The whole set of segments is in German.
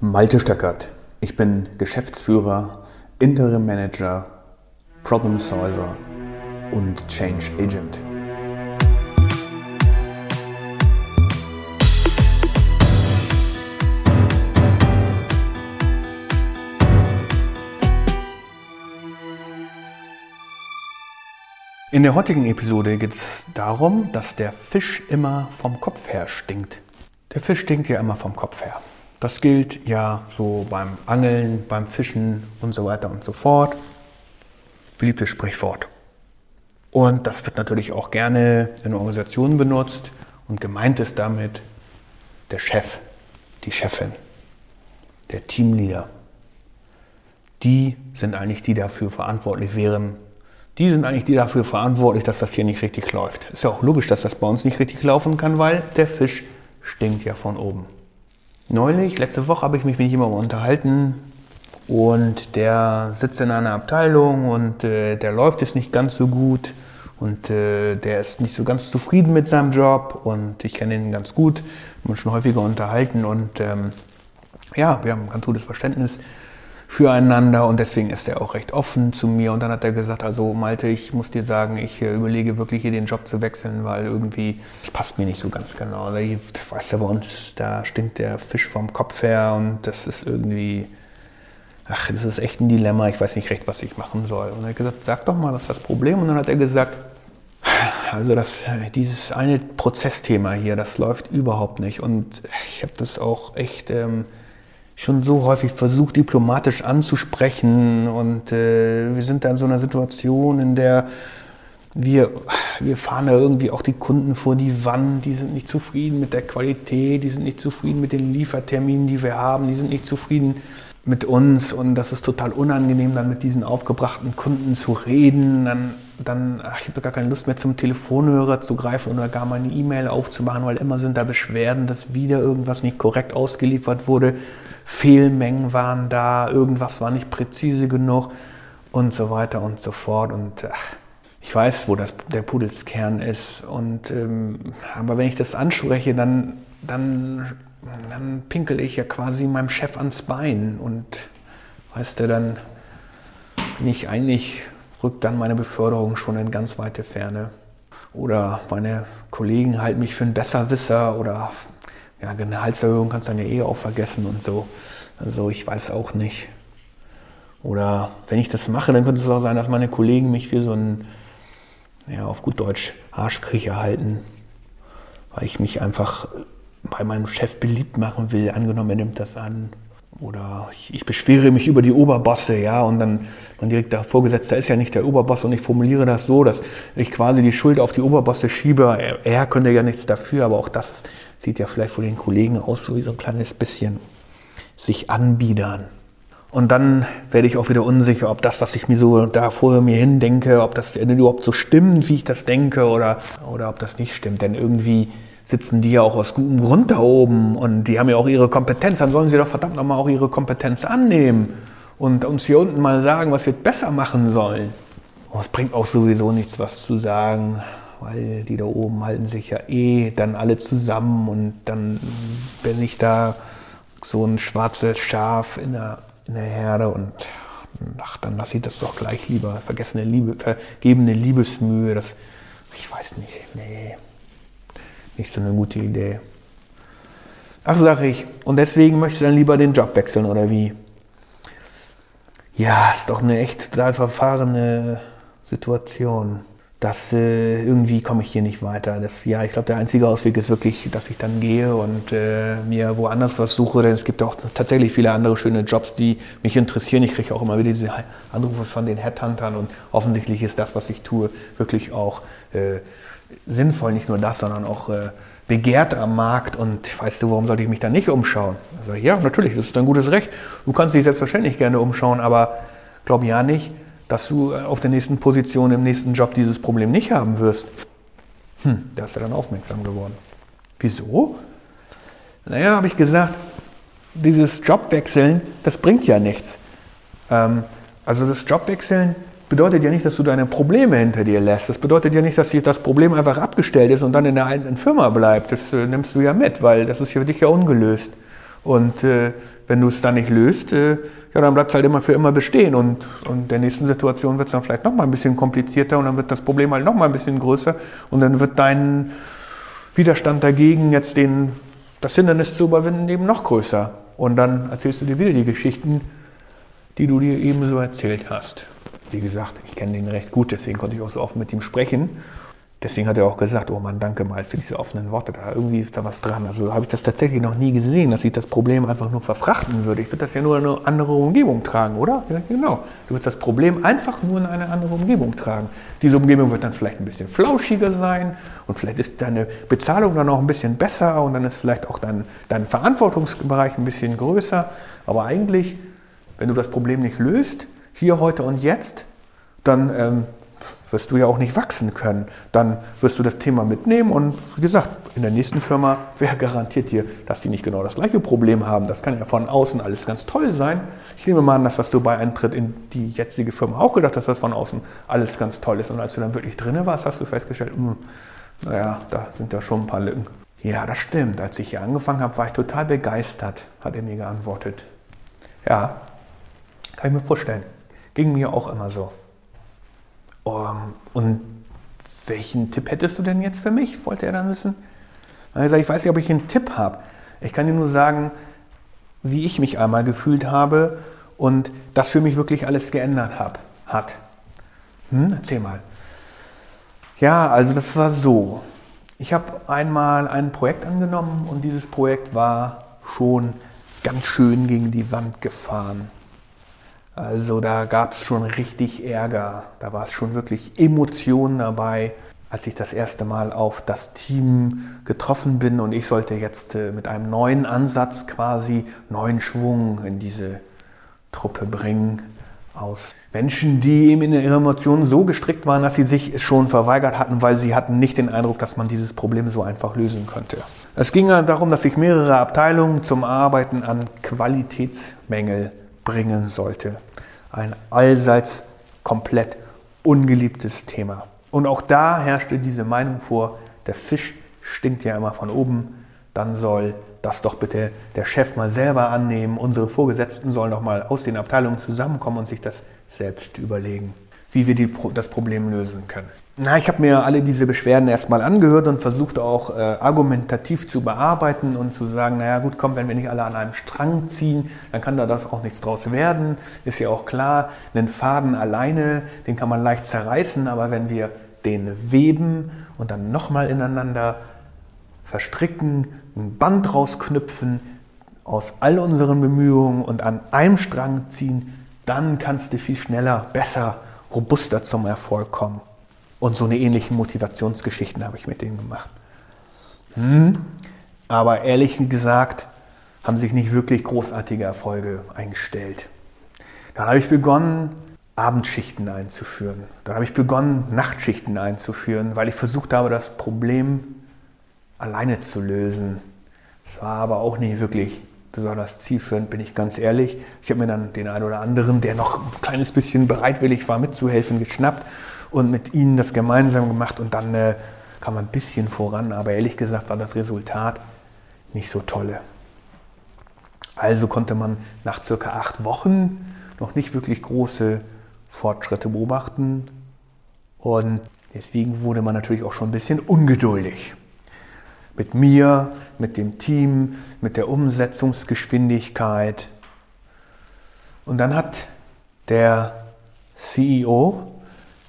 Malte Stöckert. Ich bin Geschäftsführer, Interim Manager, Problem Solver und Change Agent. In der heutigen Episode geht es darum, dass der Fisch immer vom Kopf her stinkt. Der Fisch stinkt ja immer vom Kopf her. Das gilt ja so beim Angeln, beim Fischen und so weiter und so fort. Beliebtes Sprichwort. Und das wird natürlich auch gerne in Organisationen benutzt und gemeint ist damit der Chef, die Chefin, der Teamleader. Die sind eigentlich die dafür verantwortlich wären, die sind eigentlich die dafür verantwortlich, dass das hier nicht richtig läuft. Ist ja auch logisch, dass das bei uns nicht richtig laufen kann, weil der Fisch stinkt ja von oben. Neulich, letzte Woche, habe ich mich mit jemandem unterhalten und der sitzt in einer Abteilung und äh, der läuft es nicht ganz so gut und äh, der ist nicht so ganz zufrieden mit seinem Job und ich kenne ihn ganz gut, wir haben uns schon häufiger unterhalten und ähm, ja, wir haben ein ganz gutes Verständnis füreinander und deswegen ist er auch recht offen zu mir. Und dann hat er gesagt, also Malte, ich muss dir sagen, ich äh, überlege wirklich hier den Job zu wechseln, weil irgendwie, das passt mir nicht so ganz genau. Also, ich weiß ja, bei uns, da stinkt der Fisch vom Kopf her und das ist irgendwie, ach, das ist echt ein Dilemma, ich weiß nicht recht, was ich machen soll. Und er hat gesagt, sag doch mal, was ist das Problem? Und dann hat er gesagt, also das, dieses eine Prozessthema hier, das läuft überhaupt nicht. Und ich habe das auch echt... Ähm, schon so häufig versucht, diplomatisch anzusprechen. Und äh, wir sind da in so einer Situation, in der wir, wir fahren da irgendwie auch die Kunden vor die Wand, die sind nicht zufrieden mit der Qualität, die sind nicht zufrieden mit den Lieferterminen, die wir haben, die sind nicht zufrieden mit uns und das ist total unangenehm, dann mit diesen aufgebrachten Kunden zu reden. Dann, dann ach, ich habe gar keine Lust mehr zum Telefonhörer zu greifen oder gar mal eine E-Mail aufzumachen, weil immer sind da Beschwerden, dass wieder irgendwas nicht korrekt ausgeliefert wurde. Fehlmengen waren da, irgendwas war nicht präzise genug und so weiter und so fort. Und ach, ich weiß, wo das, der Pudelskern ist. Und, ähm, aber wenn ich das anspreche, dann, dann, dann pinkel ich ja quasi meinem Chef ans Bein. Und weißt du, dann bin ich eigentlich, rückt dann meine Beförderung schon in ganz weite Ferne. Oder meine Kollegen halten mich für einen Besserwisser oder ja, Gehaltserhöhung kannst du dann ja eh auch vergessen und so. Also ich weiß auch nicht. Oder wenn ich das mache, dann könnte es auch sein, dass meine Kollegen mich für so einen, ja, auf gut Deutsch, Arschkriecher halten. Weil ich mich einfach bei meinem Chef beliebt machen will. Angenommen, er nimmt das an. Oder ich, ich beschwere mich über die Oberbosse, ja, und dann mein direkter Vorgesetzter ist ja nicht der Oberboss und ich formuliere das so, dass ich quasi die Schuld auf die Oberbosse schiebe. Er, er könnte ja nichts dafür, aber auch das sieht ja vielleicht von den Kollegen aus, so wie so ein kleines bisschen sich anbiedern. Und dann werde ich auch wieder unsicher, ob das, was ich mir so da vor mir hin denke, ob das überhaupt so stimmt, wie ich das denke, oder, oder ob das nicht stimmt. Denn irgendwie sitzen die ja auch aus gutem Grund da oben und die haben ja auch ihre Kompetenz. Dann sollen sie doch verdammt nochmal auch ihre Kompetenz annehmen und uns hier unten mal sagen, was wir besser machen sollen. Und es bringt auch sowieso nichts, was zu sagen weil die da oben halten sich ja eh dann alle zusammen und dann bin ich da so ein schwarzes Schaf in der, in der Herde und ach, dann lasse ich das doch gleich lieber. Vergessene Liebe, vergebene Liebesmühe, das, ich weiß nicht, nee, nicht so eine gute Idee. Ach, sag ich, und deswegen möchte ich dann lieber den Job wechseln, oder wie? Ja, ist doch eine echt total verfahrene Situation dass äh, irgendwie komme ich hier nicht weiter. Das, ja, ich glaube, der einzige Ausweg ist wirklich, dass ich dann gehe und äh, mir woanders was suche, denn es gibt auch tatsächlich viele andere schöne Jobs, die mich interessieren. Ich kriege auch immer wieder diese Anrufe von den Headhuntern und offensichtlich ist das, was ich tue, wirklich auch äh, sinnvoll. Nicht nur das, sondern auch äh, begehrt am Markt und weißt du, warum sollte ich mich da nicht umschauen? Also, ja, natürlich, das ist ein gutes Recht. Du kannst dich selbstverständlich gerne umschauen, aber glaub ja nicht, dass du auf der nächsten Position im nächsten Job dieses Problem nicht haben wirst. Hm, da ist er dann aufmerksam geworden. Wieso? Naja, habe ich gesagt, dieses Jobwechseln, das bringt ja nichts. Ähm, also das Jobwechseln bedeutet ja nicht, dass du deine Probleme hinter dir lässt. Das bedeutet ja nicht, dass das Problem einfach abgestellt ist und dann in der alten Firma bleibt. Das äh, nimmst du ja mit, weil das ist für dich ja ungelöst. Und äh, wenn du es dann nicht löst, äh, ja, dann bleibt es halt immer für immer bestehen. Und, und der nächsten Situation wird es dann vielleicht noch mal ein bisschen komplizierter und dann wird das Problem halt noch mal ein bisschen größer. Und dann wird dein Widerstand dagegen, jetzt den, das Hindernis zu überwinden, eben noch größer. Und dann erzählst du dir wieder die Geschichten, die du dir eben so erzählt hast. Wie gesagt, ich kenne den recht gut, deswegen konnte ich auch so offen mit ihm sprechen. Deswegen hat er auch gesagt, oh Mann, danke mal für diese offenen Worte. Da irgendwie ist da was dran. Also habe ich das tatsächlich noch nie gesehen, dass ich das Problem einfach nur verfrachten würde. Ich würde das ja nur in eine andere Umgebung tragen, oder? Ja, genau. Du würdest das Problem einfach nur in eine andere Umgebung tragen. Diese Umgebung wird dann vielleicht ein bisschen flauschiger sein und vielleicht ist deine Bezahlung dann auch ein bisschen besser und dann ist vielleicht auch dein, dein Verantwortungsbereich ein bisschen größer. Aber eigentlich, wenn du das Problem nicht löst, hier, heute und jetzt, dann ähm, wirst du ja auch nicht wachsen können. Dann wirst du das Thema mitnehmen und wie gesagt, in der nächsten Firma, wer garantiert dir, dass die nicht genau das gleiche Problem haben? Das kann ja von außen alles ganz toll sein. Ich nehme mal an, dass du bei Eintritt in die jetzige Firma auch gedacht hast, dass das von außen alles ganz toll ist. Und als du dann wirklich drin warst, hast du festgestellt, mh, hm, naja, da sind ja schon ein paar Lücken. Ja, das stimmt. Als ich hier angefangen habe, war ich total begeistert, hat er mir geantwortet. Ja, kann ich mir vorstellen. Ging mir auch immer so. Um, und welchen Tipp hättest du denn jetzt für mich? Wollte er dann wissen. Also ich weiß nicht, ob ich einen Tipp habe. Ich kann dir nur sagen, wie ich mich einmal gefühlt habe und das für mich wirklich alles geändert hab, hat. Hm, erzähl mal. Ja, also das war so. Ich habe einmal ein Projekt angenommen und dieses Projekt war schon ganz schön gegen die Wand gefahren. Also da gab es schon richtig Ärger, da war es schon wirklich Emotionen dabei, als ich das erste Mal auf das Team getroffen bin und ich sollte jetzt äh, mit einem neuen Ansatz quasi neuen Schwung in diese Truppe bringen aus Menschen, die eben in ihren Emotionen so gestrickt waren, dass sie sich schon verweigert hatten, weil sie hatten nicht den Eindruck, dass man dieses Problem so einfach lösen könnte. Es ging darum, dass sich mehrere Abteilungen zum Arbeiten an Qualitätsmängel bringen sollte. Ein allseits komplett ungeliebtes Thema. Und auch da herrschte diese Meinung vor, der Fisch stinkt ja immer von oben, dann soll das doch bitte der Chef mal selber annehmen. Unsere Vorgesetzten sollen doch mal aus den Abteilungen zusammenkommen und sich das selbst überlegen wie wir die, das Problem lösen können. Na, ich habe mir alle diese Beschwerden erstmal angehört und versucht auch äh, argumentativ zu bearbeiten und zu sagen, naja gut, komm, wenn wir nicht alle an einem Strang ziehen, dann kann da das auch nichts draus werden. Ist ja auch klar, einen Faden alleine, den kann man leicht zerreißen, aber wenn wir den weben und dann nochmal ineinander verstricken, ein Band rausknüpfen, aus all unseren Bemühungen und an einem Strang ziehen, dann kannst du viel schneller, besser robuster zum Erfolg kommen. Und so eine ähnliche Motivationsgeschichten habe ich mit denen gemacht. Hm. Aber ehrlich gesagt haben sich nicht wirklich großartige Erfolge eingestellt. Da habe ich begonnen, Abendschichten einzuführen. Da habe ich begonnen, Nachtschichten einzuführen, weil ich versucht habe, das Problem alleine zu lösen. Es war aber auch nicht wirklich besonders zielführend, bin ich ganz ehrlich. Ich habe mir dann den einen oder anderen, der noch ein kleines bisschen bereitwillig war, mitzuhelfen, geschnappt und mit ihnen das gemeinsam gemacht und dann äh, kam man ein bisschen voran, aber ehrlich gesagt war das Resultat nicht so tolle. Also konnte man nach circa acht Wochen noch nicht wirklich große Fortschritte beobachten und deswegen wurde man natürlich auch schon ein bisschen ungeduldig mit mir, mit dem Team, mit der Umsetzungsgeschwindigkeit. Und dann hat der CEO,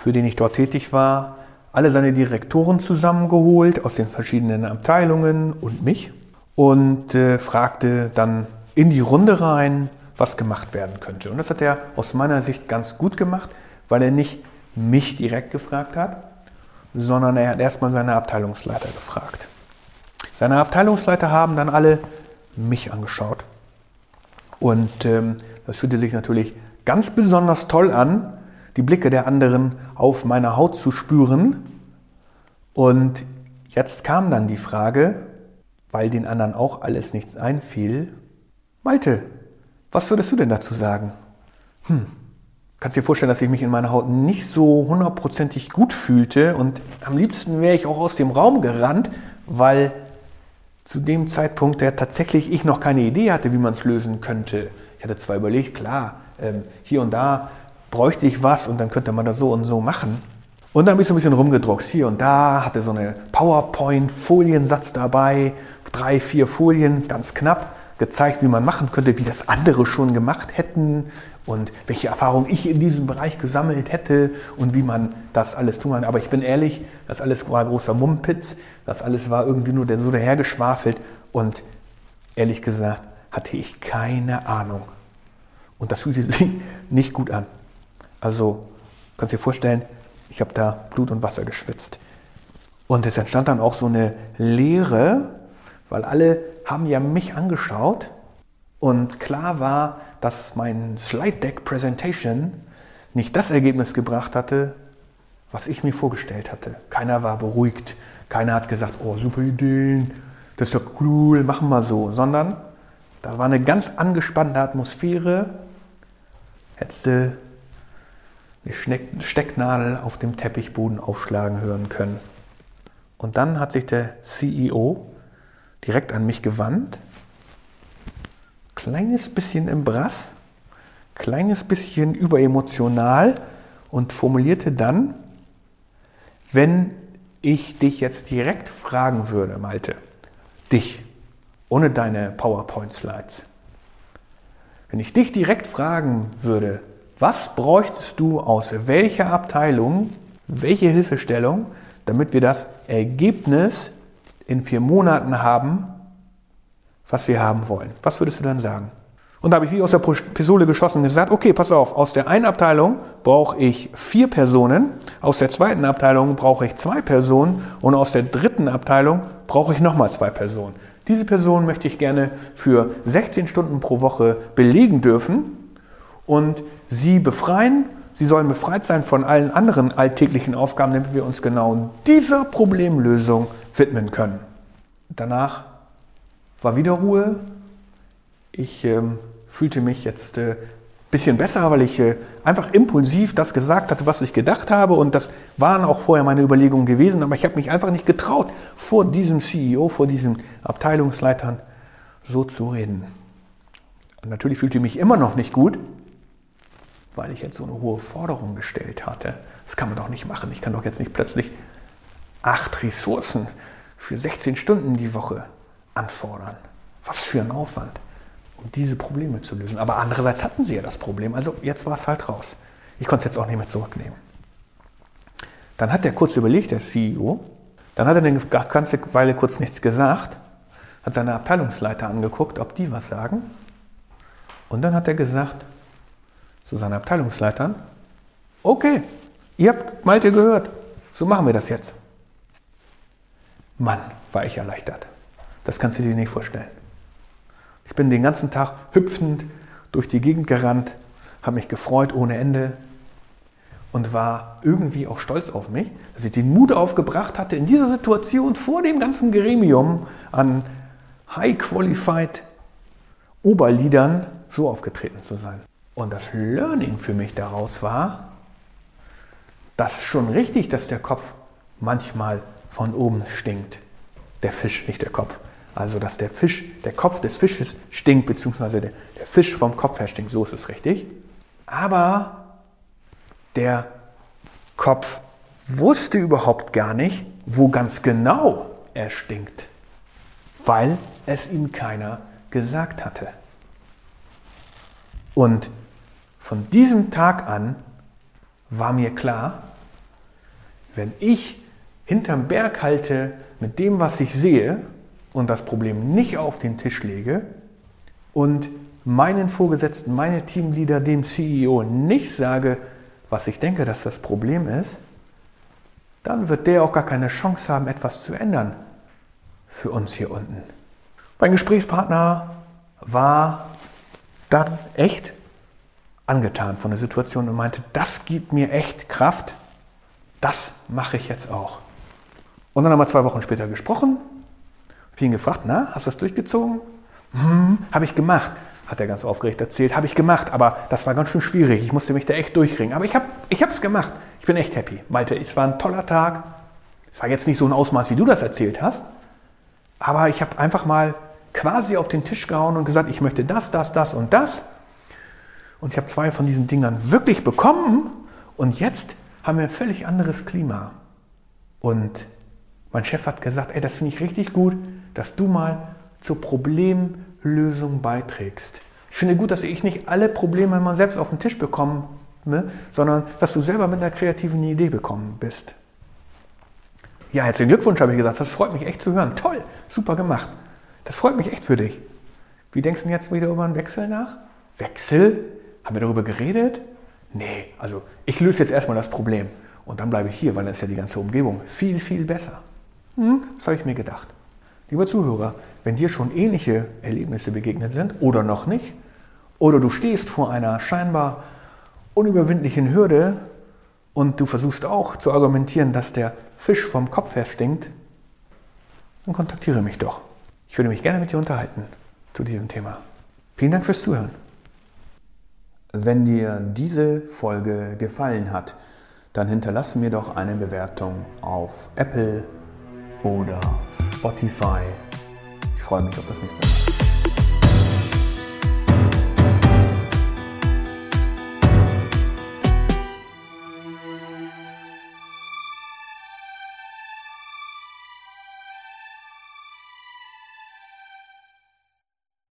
für den ich dort tätig war, alle seine Direktoren zusammengeholt aus den verschiedenen Abteilungen und mich und äh, fragte dann in die Runde rein, was gemacht werden könnte. Und das hat er aus meiner Sicht ganz gut gemacht, weil er nicht mich direkt gefragt hat, sondern er hat erstmal seine Abteilungsleiter gefragt. Seine Abteilungsleiter haben dann alle mich angeschaut. Und ähm, das fühlte sich natürlich ganz besonders toll an, die Blicke der anderen auf meiner Haut zu spüren. Und jetzt kam dann die Frage, weil den anderen auch alles nichts einfiel, Malte, was würdest du denn dazu sagen? Hm, kannst dir vorstellen, dass ich mich in meiner Haut nicht so hundertprozentig gut fühlte und am liebsten wäre ich auch aus dem Raum gerannt, weil zu dem Zeitpunkt, der tatsächlich ich noch keine Idee hatte, wie man es lösen könnte. Ich hatte zwar überlegt, klar, ähm, hier und da bräuchte ich was und dann könnte man das so und so machen. Und dann habe ich so ein bisschen rumgedruckt. Hier und da hatte so eine PowerPoint-Foliensatz dabei, drei, vier Folien, ganz knapp, gezeigt, wie man machen könnte, wie das andere schon gemacht hätten und welche Erfahrungen ich in diesem Bereich gesammelt hätte und wie man das alles tun kann. Aber ich bin ehrlich, das alles war großer Mumpitz, das alles war irgendwie nur so dahergeschwafelt und ehrlich gesagt hatte ich keine Ahnung. Und das fühlte sich nicht gut an. Also, kannst dir vorstellen, ich habe da Blut und Wasser geschwitzt. Und es entstand dann auch so eine Leere, weil alle haben ja mich angeschaut und klar war, dass mein Slide Deck Presentation nicht das Ergebnis gebracht hatte, was ich mir vorgestellt hatte. Keiner war beruhigt, keiner hat gesagt, oh super Ideen, das ist ja cool, machen wir so, sondern da war eine ganz angespannte Atmosphäre. Hättest du eine Stecknadel auf dem Teppichboden aufschlagen hören können. Und dann hat sich der CEO direkt an mich gewandt, kleines bisschen im Brass, kleines bisschen überemotional und formulierte dann, wenn ich dich jetzt direkt fragen würde, Malte, dich, ohne deine PowerPoint-Slides, wenn ich dich direkt fragen würde, was bräuchtest du aus welcher Abteilung, welche Hilfestellung, damit wir das Ergebnis in vier Monaten haben, was wir haben wollen? Was würdest du dann sagen? Und da habe ich wie aus der Pistole geschossen und gesagt, okay, pass auf, aus der einen Abteilung brauche ich vier Personen, aus der zweiten Abteilung brauche ich zwei Personen und aus der dritten Abteilung brauche ich nochmal zwei Personen. Diese Person möchte ich gerne für 16 Stunden pro Woche belegen dürfen und sie befreien. Sie sollen befreit sein von allen anderen alltäglichen Aufgaben, damit wir uns genau dieser Problemlösung widmen können. Danach war wieder Ruhe. Ich ähm, fühlte mich jetzt ein äh, bisschen besser, weil ich äh, einfach impulsiv das gesagt hatte, was ich gedacht habe. Und das waren auch vorher meine Überlegungen gewesen. Aber ich habe mich einfach nicht getraut, vor diesem CEO, vor diesen Abteilungsleitern so zu reden. Und natürlich fühlte ich mich immer noch nicht gut, weil ich jetzt so eine hohe Forderung gestellt hatte. Das kann man doch nicht machen. Ich kann doch jetzt nicht plötzlich acht Ressourcen für 16 Stunden die Woche anfordern. Was für ein Aufwand, um diese Probleme zu lösen. Aber andererseits hatten sie ja das Problem. Also jetzt war es halt raus. Ich konnte es jetzt auch nicht mehr zurücknehmen. Dann hat er kurz überlegt, der CEO. Dann hat er eine ganze Weile kurz nichts gesagt, hat seine Abteilungsleiter angeguckt, ob die was sagen. Und dann hat er gesagt, zu seinen Abteilungsleitern, okay, ihr habt Malte gehört, so machen wir das jetzt. Mann, war ich erleichtert. Das kannst du dir nicht vorstellen. Ich bin den ganzen Tag hüpfend durch die Gegend gerannt, habe mich gefreut ohne Ende und war irgendwie auch stolz auf mich, dass ich den Mut aufgebracht hatte, in dieser Situation vor dem ganzen Gremium an high-qualified Oberliedern so aufgetreten zu sein. Und das Learning für mich daraus war, dass schon richtig, dass der Kopf manchmal von oben stinkt. Der Fisch, nicht der Kopf. Also, dass der Fisch, der Kopf des Fisches stinkt, beziehungsweise der, der Fisch vom Kopf her stinkt, so ist es richtig. Aber der Kopf wusste überhaupt gar nicht, wo ganz genau er stinkt, weil es ihm keiner gesagt hatte. Und von diesem Tag an war mir klar, wenn ich hinterm Berg halte mit dem, was ich sehe und das Problem nicht auf den Tisch lege und meinen Vorgesetzten, meine Teamleader, dem CEO nicht sage, was ich denke, dass das Problem ist, dann wird der auch gar keine Chance haben, etwas zu ändern für uns hier unten. Mein Gesprächspartner war dann echt angetan von der Situation und meinte, das gibt mir echt Kraft, das mache ich jetzt auch. Und dann haben wir zwei Wochen später gesprochen. Habe ihn gefragt, na, hast du das durchgezogen? Hm, habe ich gemacht. Hat er ganz aufgeregt erzählt, habe ich gemacht, aber das war ganz schön schwierig. Ich musste mich da echt durchringen. Aber ich habe es gemacht. Ich bin echt happy. Malte, es war ein toller Tag. Es war jetzt nicht so ein Ausmaß, wie du das erzählt hast. Aber ich habe einfach mal quasi auf den Tisch gehauen und gesagt, ich möchte das, das, das und das. Und ich habe zwei von diesen Dingern wirklich bekommen. Und jetzt haben wir ein völlig anderes Klima. Und mein Chef hat gesagt, ey, das finde ich richtig gut, dass du mal zur Problemlösung beiträgst. Ich finde gut, dass ich nicht alle Probleme immer selbst auf den Tisch bekomme, ne, sondern dass du selber mit einer kreativen Idee bekommen bist. Ja, herzlichen Glückwunsch, habe ich gesagt. Das freut mich echt zu hören. Toll, super gemacht. Das freut mich echt für dich. Wie denkst du jetzt wieder über einen Wechsel nach? Wechsel? Haben wir darüber geredet? Nee, also ich löse jetzt erstmal das Problem und dann bleibe ich hier, weil dann ist ja die ganze Umgebung viel, viel besser. Hm, das habe ich mir gedacht. Lieber Zuhörer, wenn dir schon ähnliche Erlebnisse begegnet sind oder noch nicht, oder du stehst vor einer scheinbar unüberwindlichen Hürde und du versuchst auch zu argumentieren, dass der Fisch vom Kopf her stinkt, dann kontaktiere mich doch. Ich würde mich gerne mit dir unterhalten zu diesem Thema. Vielen Dank fürs Zuhören. Wenn dir diese Folge gefallen hat, dann hinterlasse mir doch eine Bewertung auf Apple oder Spotify. Ich freue mich auf das nächste Mal.